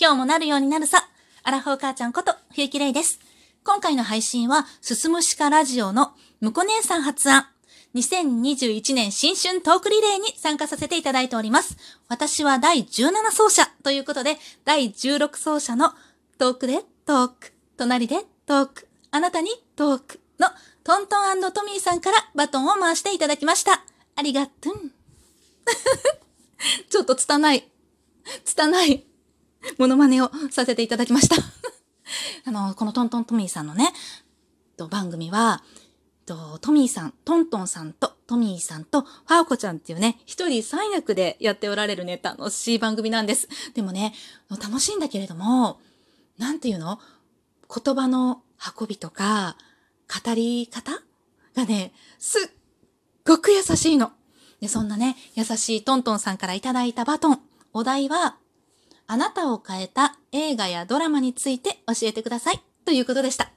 今日もなるようになるさ。アラフォー母ちゃんこと、冬木玲です。今回の配信は、すすむしかラジオのむこ姉さん発案。2021年新春トークリレーに参加させていただいております。私は第17走者ということで、第16走者のトークでトーク、隣でトーク、あなたにトークのトントントミーさんからバトンを回していただきました。ありがとう。ちょっと拙い、拙い モノマネをさせていただきました あの、このトントントミーさんのね、と番組は、とトミーさん、トントンさんとトミーさんとファーコちゃんっていうね、一人三役でやっておられるね、楽しい番組なんです。でもね、楽しいんだけれども、なんていうの？言葉の運びとか、語り方？がね、すっごく優しいの。で、そんなね、優しいトントンさんからいただいたバトン。お題は、あなたを変えた映画やドラマについて教えてください。ということでした。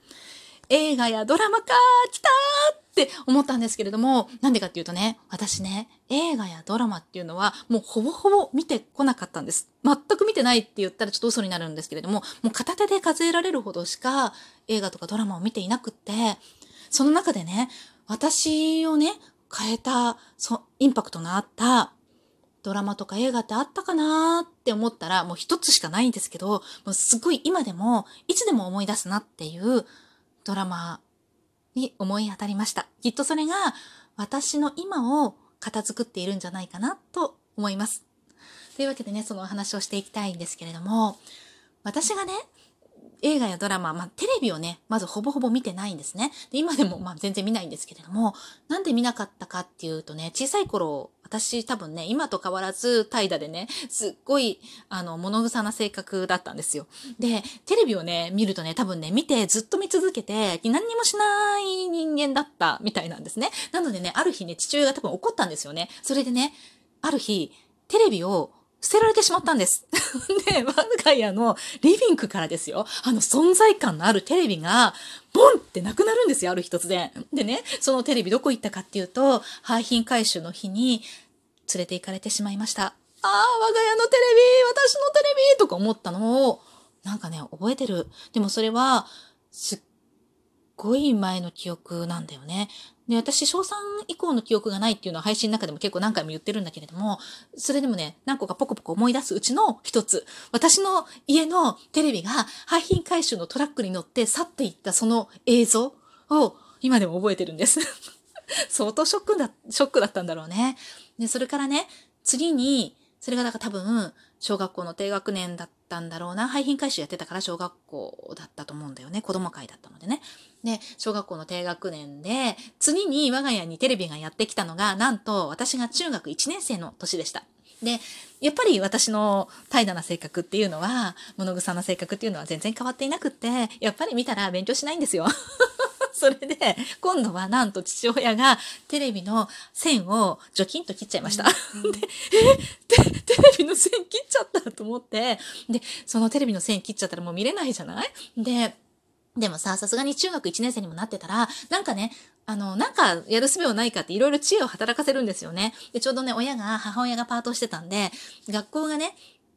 映画やドラマか、来たーって思ったんですけれども、なんでかっていうとね、私ね、映画やドラマっていうのはもうほぼほぼ見てこなかったんです。全く見てないって言ったらちょっと嘘になるんですけれども、もう片手で数えられるほどしか映画とかドラマを見ていなくって、その中でね、私をね、変えた、そインパクトのあったドラマとか映画ってあったかなって思ったら、もう一つしかないんですけど、もうすごい今でも、いつでも思い出すなっていうドラマに思い当たりました。きっとそれが私の今を片付くっているんじゃないかなと思います。というわけでね、そのお話をしていきたいんですけれども、私がね、映画やドラマ、まあ、テレビをね、まずほぼほぼ見てないんですね。で今でもまあ全然見ないんですけれども、なんで見なかったかっていうとね、小さい頃、私多分ね、今と変わらず怠惰でね、すっごい、あの、物臭な性格だったんですよ。で、テレビをね、見るとね、多分ね、見てずっと見続けて、何にもしない人間だったみたいなんですね。なのでね、ある日ね、父親が多分怒ったんですよね。それでね、ある日、テレビを捨てられてしまったんです。で、我が家のリビングからですよ、あの存在感のあるテレビが、ボンってなくなるんですよ、ある日突然。でね、そのテレビどこ行ったかっていうと、廃品回収の日に連れて行かれてしまいました。ああ、我が家のテレビ、私のテレビとか思ったのを、なんかね、覚えてる。でもそれは、すっごい前の記憶なんだよね。で、私、小3以降の記憶がないっていうのは配信の中でも結構何回も言ってるんだけれども、それでもね、何個かポコポコ思い出すうちの一つ。私の家のテレビが廃品回収のトラックに乗って去っていったその映像を今でも覚えてるんです。相当ショックだ、ショックだったんだろうね。で、それからね、次に、それがだから多分、小学校の低学年だったたんだろうな。廃品回収やってたから小学校だったと思うんだよね。子供会だったのでね。で、小学校の低学年で、次に我が家にテレビがやってきたのが、なんと私が中学1年生の年でした。で、やっぱり私の怠惰な性格っていうのは、物臭な性格っていうのは全然変わっていなくって、やっぱり見たら勉強しないんですよ。それで、今度はなんと父親がテレビの線を除菌と切っちゃいました。うん、で、えテレビの線切っちゃったと思って、で、そのテレビの線切っちゃったらもう見れないじゃない？で、でもさ、さすがに中学1年生にもなってたら、なんかね、あの、なんかやる術はないかっていろいろ知恵を働かせるんですよね。で、ちょうどね、親が、母親がパートしてたんで、学校がね、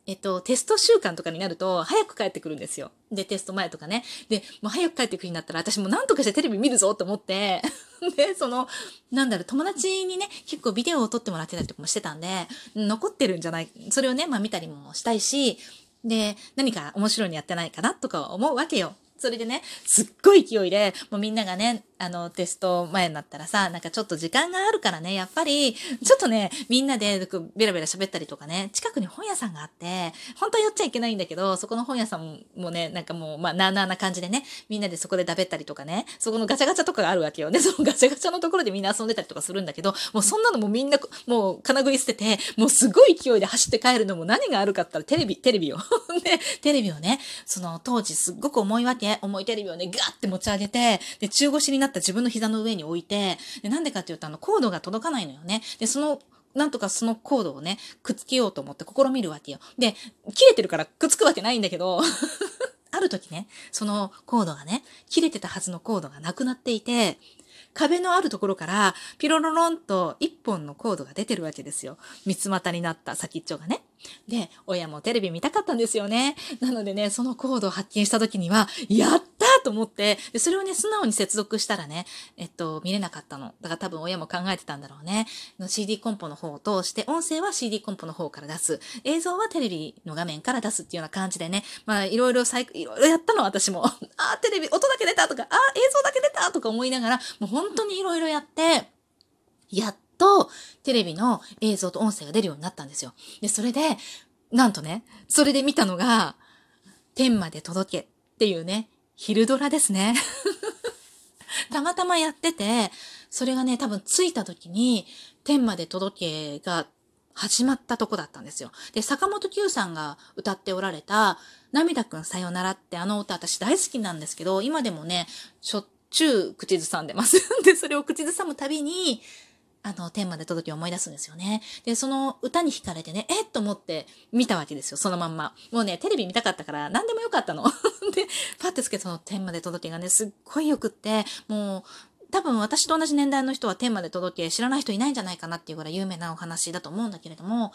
えっと、テスト週間とかになると、早く帰ってくるんですよ。で、テスト前とかね。で、もう早く帰ってくるになったら、私も何とかしてテレビ見るぞと思って、で、その、なんだろう、友達にね、結構ビデオを撮ってもらってたりとかもしてたんで、残ってるんじゃない、それをね、まあ見たりもしたいし、で、何か面白いのやってないかなとか思うわけよ。それでね、すっごい勢いで、もうみんながね、あの、テスト前になったらさ、なんかちょっと時間があるからね、やっぱり、ちょっとね、みんなでベラベラ喋ったりとかね、近くに本屋さんがあって、本当は寄っちゃいけないんだけど、そこの本屋さんもね、なんかもう、まあ、なーなーな感じでね、みんなでそこでだべったりとかね、そこのガチャガチャとかがあるわけよね。そのガチャガチャのところでみんな遊んでたりとかするんだけど、もうそんなのもみんな、もう金食い捨てて、もうすごい勢いで走って帰るのも何があるかったらテレビ、テレビを。で、テレビをね、その当時すっごく重いわけ、重いテレビをね、ガーって持ち上げて、で、中腰になった自分の膝の上に置いて、で、なんでかっていうと、あの、コードが届かないのよね。で、その、なんとかそのコードをね、くっつけようと思って試みるわけよ。で、切れてるからくっつくわけないんだけど、ある時ね、そのコードがね、切れてたはずのコードがなくなっていて、壁のあるところから、ピロロロンと一本のコードが出てるわけですよ。三つ股になった先っちょがね。で、親もテレビ見たかったんですよね。なのでね、そのコードを発見した時には、やっと思って、で、それをね、素直に接続したらね、えっと、見れなかったの。だから多分親も考えてたんだろうね。CD コンポの方を通して、音声は CD コンポの方から出す。映像はテレビの画面から出すっていうような感じでね、まあ、いろいろサイいろいろやったの、私も。ああ、テレビ、音だけ出たとか、ああ、映像だけ出たとか思いながら、もう本当にいろいろやって、やっとテレビの映像と音声が出るようになったんですよ。で、それで、なんとね、それで見たのが、天まで届けっていうね、昼ドラですね。たまたまやってて、それがね、多分着いた時に、天まで届けが始まったとこだったんですよ。で、坂本九さんが歌っておられた、涙くんさよならってあの歌私大好きなんですけど、今でもね、しょっちゅう口ずさんでます。で、それを口ずさむたびに、あの、天まで届き思い出すんですよね。で、その歌に惹かれてね、えっ？と思って見たわけですよ、そのまんま。もうね、テレビ見たかったから何でもよかったの。で、パッてつけその天まで届けがね、すっごいよくって、もう、多分私と同じ年代の人は天まで届け知らない人いないんじゃないかなっていうぐらい有名なお話だと思うんだけれども、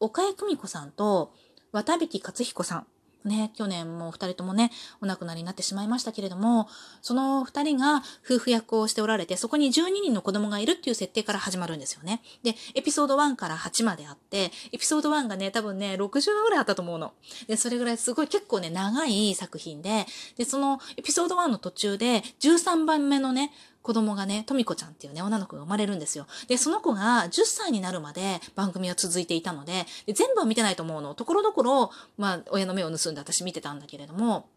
岡江久美子さんと渡引克彦さんね、去年も二人ともね、お亡くなりになってしまいましたけれども、その二人が夫婦役をしておられて、そこに12人の子供がいるっていう設定から始まるんですよね。で、エピソード1から8まであって、エピソード1がね、多分ね、60話ぐらいあったと思うの。で、それぐらいすごい結構ね、長い作品で、で、そのエピソード1の途中で、13番目のね、子供がね、とみこちゃんっていうね、女の子が生まれるんですよ。で、その子が10歳になるまで番組は続いていたので、で全部は見てないと思うの。ところどころ、まあ、親の目を盗んで私見てたんだけれども、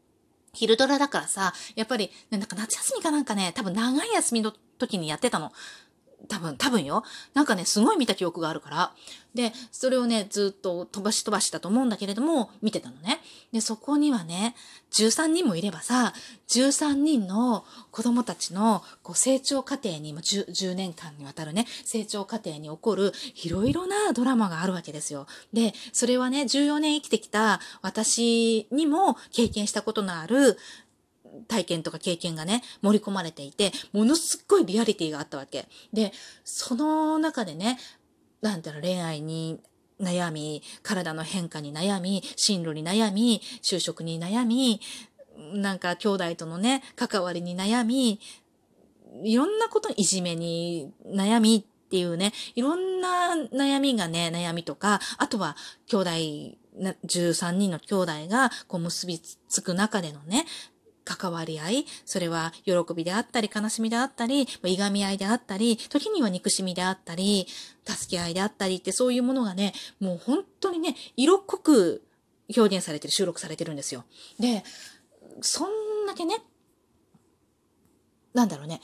昼ドラだからさ、やっぱり、なんか夏休みかなんかね、多分長い休みの時にやってたの。多分、多分よ。なんかね、すごい見た記憶があるから。で、それをね、ずっと飛ばし飛ばしだと思うんだけれども、見てたのね。で、そこにはね、13人もいればさ、13人の子供たちのこう成長過程に、10, 10年間にわたるね、成長過程に起こるいろいろなドラマがあるわけですよ。で、それはね、14年生きてきた私にも経験したことのある体験とか経験がね、盛り込まれていて、ものすっごいリアリティがあったわけ。で、その中でね、なんだろう、恋愛に悩み、体の変化に悩み、進路に悩み、就職に悩み、なんか兄弟とのね、関わりに悩み、いろんなこと、いじめに悩みっていうね、いろんな悩みがね、悩みとか、あとは兄弟、13人の兄弟がこう結びつく中でのね、関わり合い、それは喜びであったり、悲しみであったり、いがみ合いであったり、時には憎しみであったり、助け合いであったりってそういうものがね、もう本当にね、色濃く表現されてる、収録されてるんですよ。で、そんだけね、なんだろうね、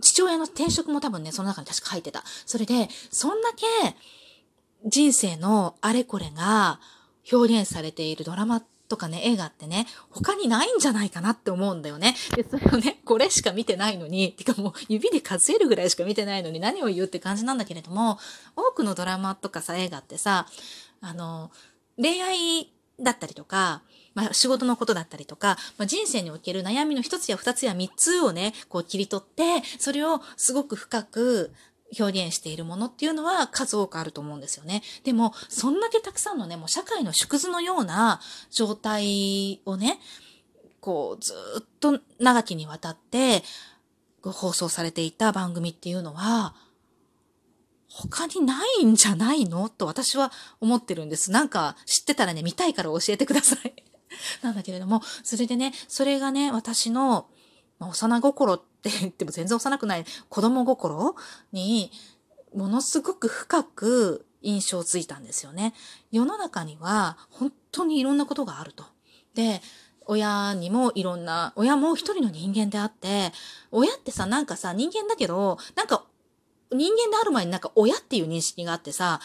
父親の転職も多分ね、その中に確か入ってた。それで、そんだけ人生のあれこれが表現されているドラマってとかね、映画ってね、他にないんじゃないかなって思うんだよね。で、それをね、これしか見てないのに、てかもう指で数えるぐらいしか見てないのに何を言うって感じなんだけれども、多くのドラマとかさ、映画ってさ、あの、恋愛だったりとか、まあ、仕事のことだったりとか、まあ、人生における悩みの一つや二つや三つをね、こう切り取って、それをすごく深く、表現しているものっていうのは数多くあると思うんですよね。でも、そんだけたくさんのね、もう社会の縮図のような状態をね、こう、ずっと長きにわたって放送されていた番組っていうのは、他にないんじゃないのと私は思ってるんです。なんか知ってたらね、見たいから教えてください。なんだけれども、それでね、それがね、私のまあ、幼心って言っても全然幼くない子供心にものすごく深く印象ついたんですよね。世の中には本当にいろんなことがあると。で、親にもいろんな、親も一人の人間であって、親ってさ、なんかさ、人間だけど、なんか人間である前になんか親っていう認識があってさ、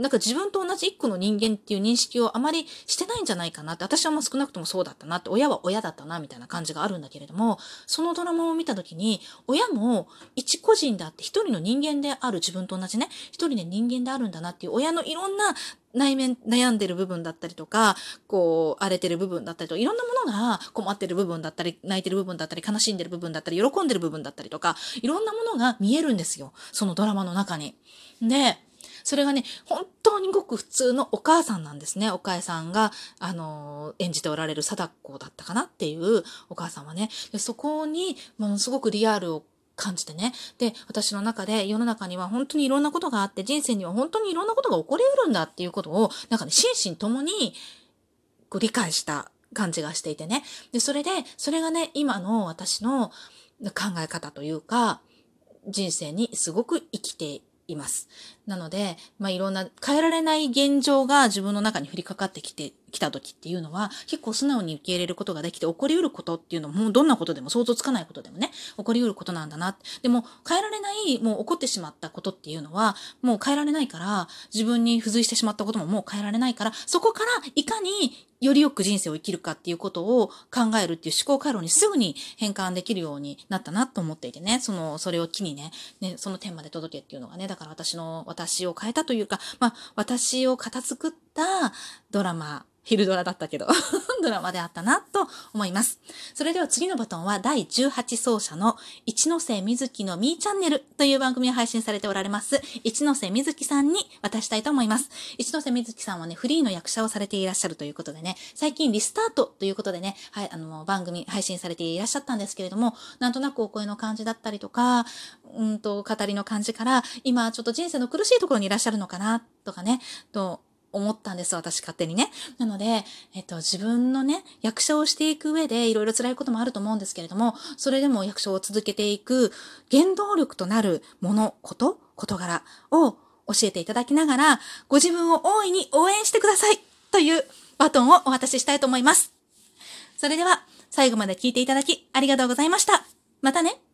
なんか自分と同じ一個の人間っていう認識をあまりしてないんじゃないかなって、私はもう少なくともそうだったなって、親は親だったなみたいな感じがあるんだけれども、そのドラマを見た時に、親も一個人だって一人の人間である自分と同じね、一人で人間であるんだなっていう親のいろんな内面、悩んでる部分だったりとか、こう、荒れてる部分だったりとか、いろんなものが困ってる部分だったり、泣いてる部分だったり、悲しんでる部分だったり、喜んでる部分だったりとか、いろんなものが見えるんですよ。そのドラマの中に。で、それがね、本当にごく普通のお母さんなんですね。お母さんが、あの、演じておられる貞子だったかなっていうお母さんはね。でそこに、ものすごくリアルを感じてね。で、私の中で世の中には本当にいろんなことがあって、人生には本当にいろんなことが起こり得るんだっていうことを、なんかね、心身ともに、こう理解した感じがしていてね。で、それで、それがね、今の私の考え方というか、人生にすごく生きています。なので、まあ、いろんな変えられない現状が自分の中に降りかかってきて、きた時っていうのは、結構素直に受け入れることができて、起こりうることっていうのも、どんなことでも想像つかないことでもね、起こりうることなんだな。でも、変えられない、もう起こってしまったことっていうのは、もう変えられないから、自分に付随してしまったことももう変えられないから、そこからいかによりよく人生を生きるかっていうことを考えるっていう思考回路にすぐに変換できるようになったなと思っていてね、その、それを機にね、ね、その点まで届けっていうのがね、だから私の、私を変えたというか、まあ、私を片付くってたドラマ昼ドラだったけど ドラマであったなと思います。それでは次のバトンは第18奏者の一ノ瀬瑞希のミーチャンネルという番組を配信されておられます一ノ瀬瑞希さんに渡したいと思います。一ノ瀬瑞希さんはね、フリーの役者をされていらっしゃるということでね、最近リスタートということでね、はい、あの、番組配信されていらっしゃったんですけれども、なんとなくお声の感じだったりとか、うんと、語りの感じから、今ちょっと人生の苦しいところにいらっしゃるのかな、とかね、と、思ったんです、私勝手にね。なので、えっと、自分のね、役者をしていく上でいろいろ辛いこともあると思うんですけれども、それでも役者を続けていく原動力となるもの、こと、事柄を教えていただきながら、ご自分を大いに応援してくださいというバトンをお渡ししたいと思います。それでは、最後まで聞いていただきありがとうございました。またね。